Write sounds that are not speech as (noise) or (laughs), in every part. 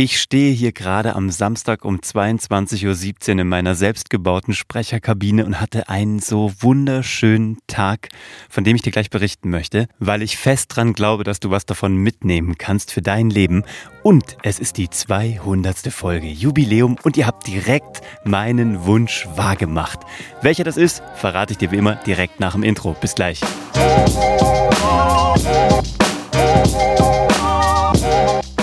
Ich stehe hier gerade am Samstag um 22.17 Uhr in meiner selbstgebauten Sprecherkabine und hatte einen so wunderschönen Tag, von dem ich dir gleich berichten möchte, weil ich fest dran glaube, dass du was davon mitnehmen kannst für dein Leben. Und es ist die 200. Folge Jubiläum und ihr habt direkt meinen Wunsch wahrgemacht. Welcher das ist, verrate ich dir wie immer direkt nach dem Intro. Bis gleich.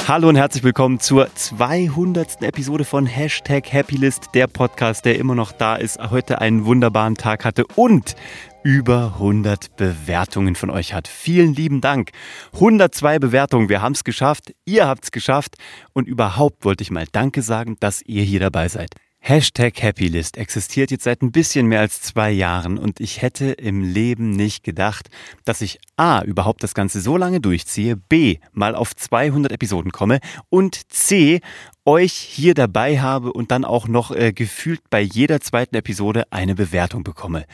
Hallo und herzlich willkommen zur 200. Episode von Hashtag Happylist, der Podcast, der immer noch da ist, heute einen wunderbaren Tag hatte und über 100 Bewertungen von euch hat. Vielen lieben Dank. 102 Bewertungen, wir haben es geschafft, ihr habt es geschafft und überhaupt wollte ich mal Danke sagen, dass ihr hier dabei seid. Hashtag Happylist existiert jetzt seit ein bisschen mehr als zwei Jahren und ich hätte im Leben nicht gedacht, dass ich A überhaupt das Ganze so lange durchziehe, B mal auf 200 Episoden komme und C euch hier dabei habe und dann auch noch äh, gefühlt bei jeder zweiten Episode eine Bewertung bekomme.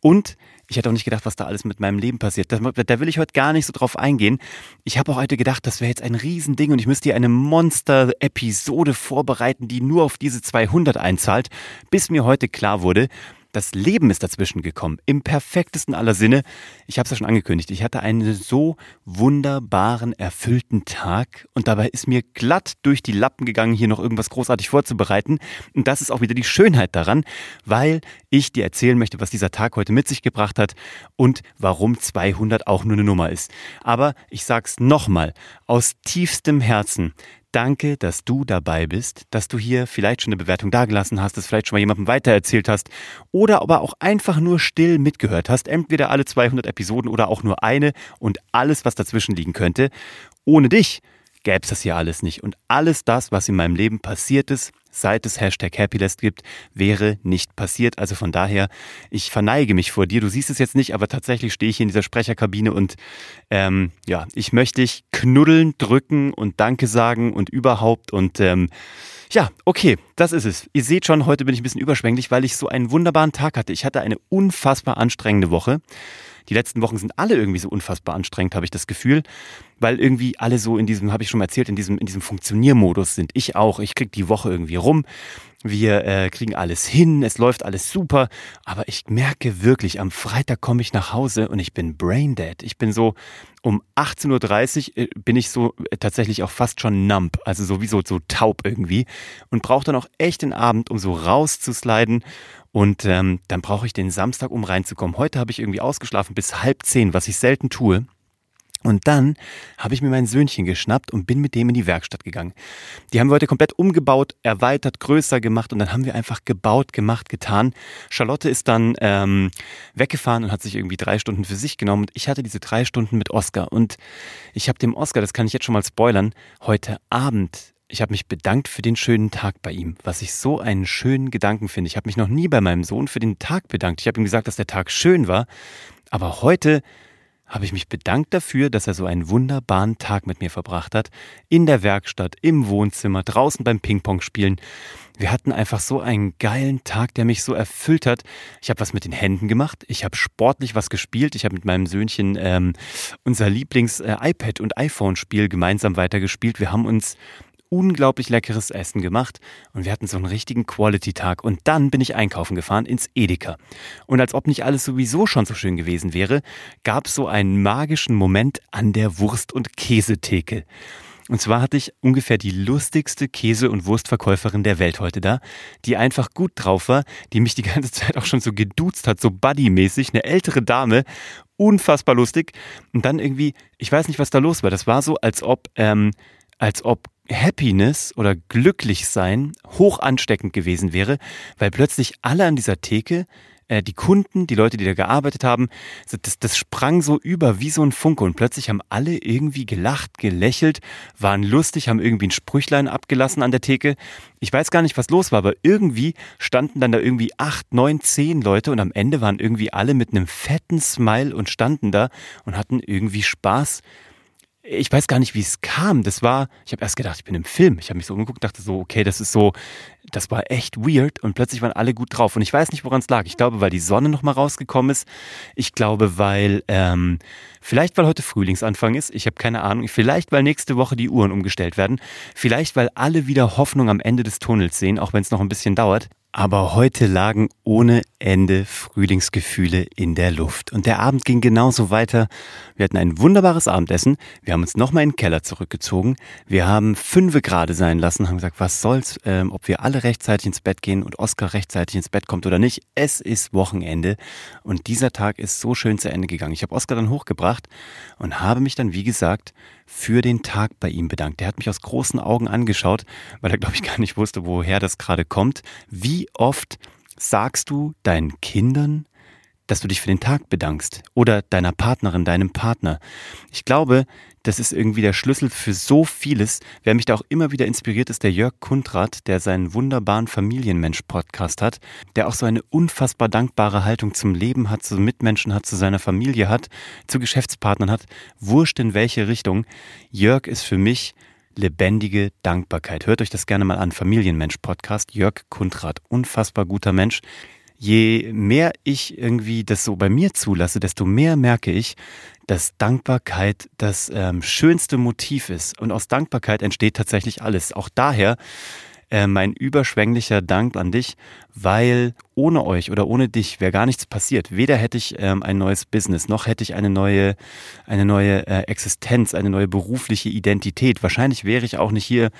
Und ich hätte auch nicht gedacht, was da alles mit meinem Leben passiert. Da, da will ich heute gar nicht so drauf eingehen. Ich habe auch heute gedacht, das wäre jetzt ein Riesending und ich müsste hier eine Monster-Episode vorbereiten, die nur auf diese 200 einzahlt, bis mir heute klar wurde, das Leben ist dazwischen gekommen, im perfektesten aller Sinne. Ich habe es ja schon angekündigt, ich hatte einen so wunderbaren, erfüllten Tag und dabei ist mir glatt durch die Lappen gegangen, hier noch irgendwas großartig vorzubereiten. Und das ist auch wieder die Schönheit daran, weil ich dir erzählen möchte, was dieser Tag heute mit sich gebracht hat und warum 200 auch nur eine Nummer ist. Aber ich sag's nochmal, aus tiefstem Herzen, Danke, dass du dabei bist, dass du hier vielleicht schon eine Bewertung dagelassen hast, es vielleicht schon mal jemandem weitererzählt hast oder aber auch einfach nur still mitgehört hast, entweder alle 200 Episoden oder auch nur eine und alles, was dazwischen liegen könnte. Ohne dich gäbe es das hier alles nicht. Und alles das, was in meinem Leben passiert ist, seit es Hashtag Happylist gibt, wäre nicht passiert. Also von daher, ich verneige mich vor dir. Du siehst es jetzt nicht, aber tatsächlich stehe ich hier in dieser Sprecherkabine und ähm, ja, ich möchte dich knuddeln, drücken und Danke sagen und überhaupt und ähm, ja, okay, das ist es. Ihr seht schon, heute bin ich ein bisschen überschwänglich, weil ich so einen wunderbaren Tag hatte. Ich hatte eine unfassbar anstrengende Woche. Die letzten Wochen sind alle irgendwie so unfassbar anstrengend, habe ich das Gefühl, weil irgendwie alle so in diesem, habe ich schon mal erzählt, in diesem, in diesem Funktioniermodus sind. Ich auch. Ich kriege die Woche irgendwie rum. Wir äh, kriegen alles hin, es läuft alles super, aber ich merke wirklich, am Freitag komme ich nach Hause und ich bin braindead. Ich bin so, um 18.30 Uhr äh, bin ich so äh, tatsächlich auch fast schon numb, also sowieso so taub irgendwie und brauche dann auch echt den Abend, um so rauszusliden und ähm, dann brauche ich den Samstag, um reinzukommen. Heute habe ich irgendwie ausgeschlafen bis halb zehn, was ich selten tue. Und dann habe ich mir mein Söhnchen geschnappt und bin mit dem in die Werkstatt gegangen. Die haben wir heute komplett umgebaut, erweitert, größer gemacht und dann haben wir einfach gebaut, gemacht, getan. Charlotte ist dann ähm, weggefahren und hat sich irgendwie drei Stunden für sich genommen und ich hatte diese drei Stunden mit Oscar und ich habe dem Oscar, das kann ich jetzt schon mal spoilern, heute Abend ich habe mich bedankt für den schönen Tag bei ihm, was ich so einen schönen Gedanken finde. Ich habe mich noch nie bei meinem Sohn für den Tag bedankt. Ich habe ihm gesagt, dass der Tag schön war, aber heute habe ich mich bedankt dafür, dass er so einen wunderbaren Tag mit mir verbracht hat. In der Werkstatt, im Wohnzimmer, draußen beim Ping-Pong spielen. Wir hatten einfach so einen geilen Tag, der mich so erfüllt hat. Ich habe was mit den Händen gemacht. Ich habe sportlich was gespielt. Ich habe mit meinem Söhnchen ähm, unser Lieblings-iPad- äh, und iPhone-Spiel gemeinsam weitergespielt. Wir haben uns unglaublich leckeres Essen gemacht und wir hatten so einen richtigen Quality-Tag. Und dann bin ich einkaufen gefahren ins Edeka. Und als ob nicht alles sowieso schon so schön gewesen wäre, gab es so einen magischen Moment an der Wurst- und Käsetheke. Und zwar hatte ich ungefähr die lustigste Käse- und Wurstverkäuferin der Welt heute da, die einfach gut drauf war, die mich die ganze (laughs) Zeit auch schon so geduzt hat, so buddy-mäßig, eine ältere Dame, unfassbar lustig. Und dann irgendwie, ich weiß nicht, was da los war. Das war so, als ob, ähm, als ob Happiness oder glücklich sein hoch ansteckend gewesen wäre, weil plötzlich alle an dieser Theke, äh, die Kunden, die Leute, die da gearbeitet haben, das, das sprang so über wie so ein Funke und plötzlich haben alle irgendwie gelacht, gelächelt, waren lustig, haben irgendwie ein Sprüchlein abgelassen an der Theke. Ich weiß gar nicht, was los war, aber irgendwie standen dann da irgendwie acht, neun, zehn Leute und am Ende waren irgendwie alle mit einem fetten Smile und standen da und hatten irgendwie Spaß ich weiß gar nicht, wie es kam. Das war, ich habe erst gedacht, ich bin im Film. Ich habe mich so umgeguckt, dachte so, okay, das ist so das war echt weird und plötzlich waren alle gut drauf. Und ich weiß nicht, woran es lag. Ich glaube, weil die Sonne nochmal rausgekommen ist. Ich glaube, weil, ähm, vielleicht weil heute Frühlingsanfang ist. Ich habe keine Ahnung. Vielleicht, weil nächste Woche die Uhren umgestellt werden. Vielleicht, weil alle wieder Hoffnung am Ende des Tunnels sehen, auch wenn es noch ein bisschen dauert. Aber heute lagen ohne Ende Frühlingsgefühle in der Luft. Und der Abend ging genauso weiter. Wir hatten ein wunderbares Abendessen. Wir haben uns nochmal in den Keller zurückgezogen. Wir haben fünfe gerade sein lassen, haben gesagt, was soll's, ähm, ob wir alle rechtzeitig ins Bett gehen und Oskar rechtzeitig ins Bett kommt oder nicht. Es ist Wochenende. Und dieser Tag ist so schön zu Ende gegangen. Ich habe Oskar dann hochgebracht und habe mich dann, wie gesagt, für den Tag bei ihm bedankt. Der hat mich aus großen Augen angeschaut, weil er, glaube ich, gar nicht wusste, woher das gerade kommt. Wie oft sagst du deinen Kindern, dass du dich für den Tag bedankst oder deiner Partnerin, deinem Partner. Ich glaube, das ist irgendwie der Schlüssel für so vieles. Wer mich da auch immer wieder inspiriert, ist der Jörg Kundrat, der seinen wunderbaren Familienmensch-Podcast hat, der auch so eine unfassbar dankbare Haltung zum Leben hat, zu Mitmenschen hat, zu seiner Familie hat, zu Geschäftspartnern hat. Wurscht in welche Richtung. Jörg ist für mich lebendige Dankbarkeit. Hört euch das gerne mal an. Familienmensch-Podcast. Jörg Kundrat. Unfassbar guter Mensch je mehr ich irgendwie das so bei mir zulasse, desto mehr merke ich, dass Dankbarkeit das ähm, schönste Motiv ist. Und aus Dankbarkeit entsteht tatsächlich alles. Auch daher äh, mein überschwänglicher Dank an dich, weil ohne euch oder ohne dich wäre gar nichts passiert. Weder hätte ich ähm, ein neues Business, noch hätte ich eine neue, eine neue äh, Existenz, eine neue berufliche Identität. Wahrscheinlich wäre ich auch nicht hier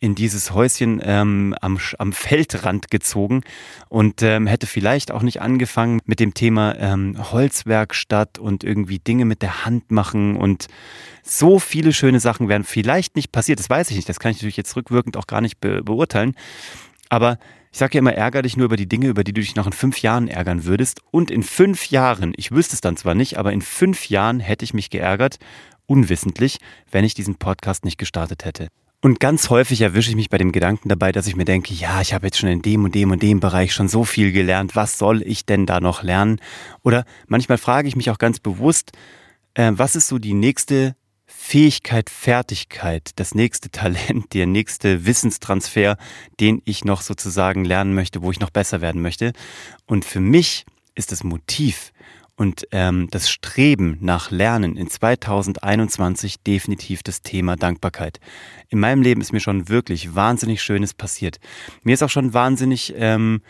in dieses Häuschen ähm, am, am Feldrand gezogen und ähm, hätte vielleicht auch nicht angefangen mit dem Thema ähm, Holzwerkstatt und irgendwie Dinge mit der Hand machen und so viele schöne Sachen wären vielleicht nicht passiert. Das weiß ich nicht. Das kann ich natürlich jetzt rückwirkend auch gar nicht be beurteilen. Aber ich sage ja immer, ärger dich nur über die Dinge, über die du dich noch in fünf Jahren ärgern würdest. Und in fünf Jahren, ich wüsste es dann zwar nicht, aber in fünf Jahren hätte ich mich geärgert, unwissentlich, wenn ich diesen Podcast nicht gestartet hätte. Und ganz häufig erwische ich mich bei dem Gedanken dabei, dass ich mir denke, ja, ich habe jetzt schon in dem und dem und dem Bereich schon so viel gelernt, was soll ich denn da noch lernen? Oder manchmal frage ich mich auch ganz bewusst, äh, was ist so die nächste Fähigkeit, Fertigkeit, das nächste Talent, (laughs) der nächste Wissenstransfer, den ich noch sozusagen lernen möchte, wo ich noch besser werden möchte. Und für mich ist das Motiv, und ähm, das Streben nach Lernen in 2021 definitiv das Thema Dankbarkeit. In meinem Leben ist mir schon wirklich wahnsinnig Schönes passiert. Mir ist auch schon wahnsinnig ähm,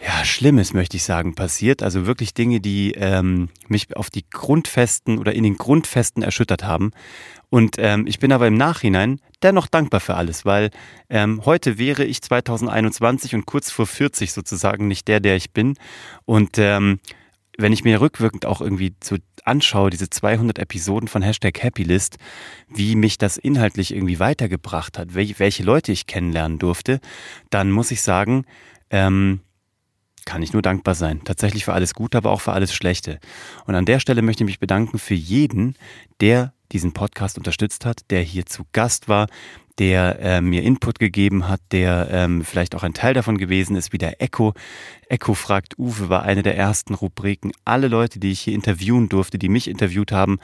ja, Schlimmes, möchte ich sagen, passiert. Also wirklich Dinge, die ähm, mich auf die Grundfesten oder in den Grundfesten erschüttert haben. Und ähm, ich bin aber im Nachhinein dennoch dankbar für alles, weil ähm, heute wäre ich 2021 und kurz vor 40 sozusagen nicht der, der ich bin. Und ähm, wenn ich mir rückwirkend auch irgendwie so anschaue, diese 200 Episoden von Hashtag Happylist, wie mich das inhaltlich irgendwie weitergebracht hat, welche Leute ich kennenlernen durfte, dann muss ich sagen, ähm, kann ich nur dankbar sein. Tatsächlich für alles Gute, aber auch für alles Schlechte. Und an der Stelle möchte ich mich bedanken für jeden, der diesen Podcast unterstützt hat, der hier zu Gast war, der äh, mir Input gegeben hat, der ähm, vielleicht auch ein Teil davon gewesen ist, wie der Echo. Echo fragt Uwe war eine der ersten Rubriken. Alle Leute, die ich hier interviewen durfte, die mich interviewt haben,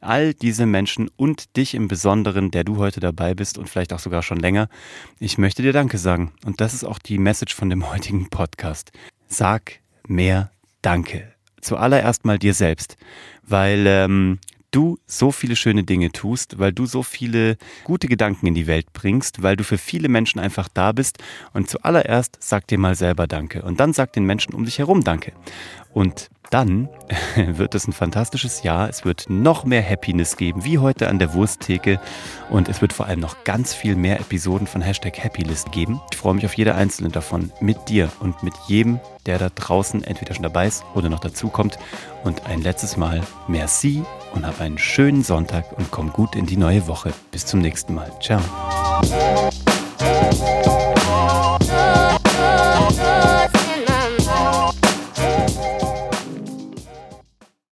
all diese Menschen und dich im Besonderen, der du heute dabei bist und vielleicht auch sogar schon länger, ich möchte dir Danke sagen. Und das ist auch die Message von dem (laughs) heutigen Podcast. Sag mehr Danke. Zuallererst mal dir selbst, weil ähm, du so viele schöne Dinge tust, weil du so viele gute Gedanken in die Welt bringst, weil du für viele Menschen einfach da bist. Und zuallererst sag dir mal selber Danke. Und dann sag den Menschen um dich herum Danke. Und dann (laughs) wird es ein fantastisches Jahr. Es wird noch mehr Happiness geben, wie heute an der Wursttheke. Und es wird vor allem noch ganz viel mehr Episoden von Hashtag Happylist geben. Ich freue mich auf jede einzelne davon mit dir und mit jedem, der da draußen entweder schon dabei ist oder noch dazukommt. Und ein letztes Mal merci und hab einen schönen Sonntag und komm gut in die neue Woche. Bis zum nächsten Mal. Ciao.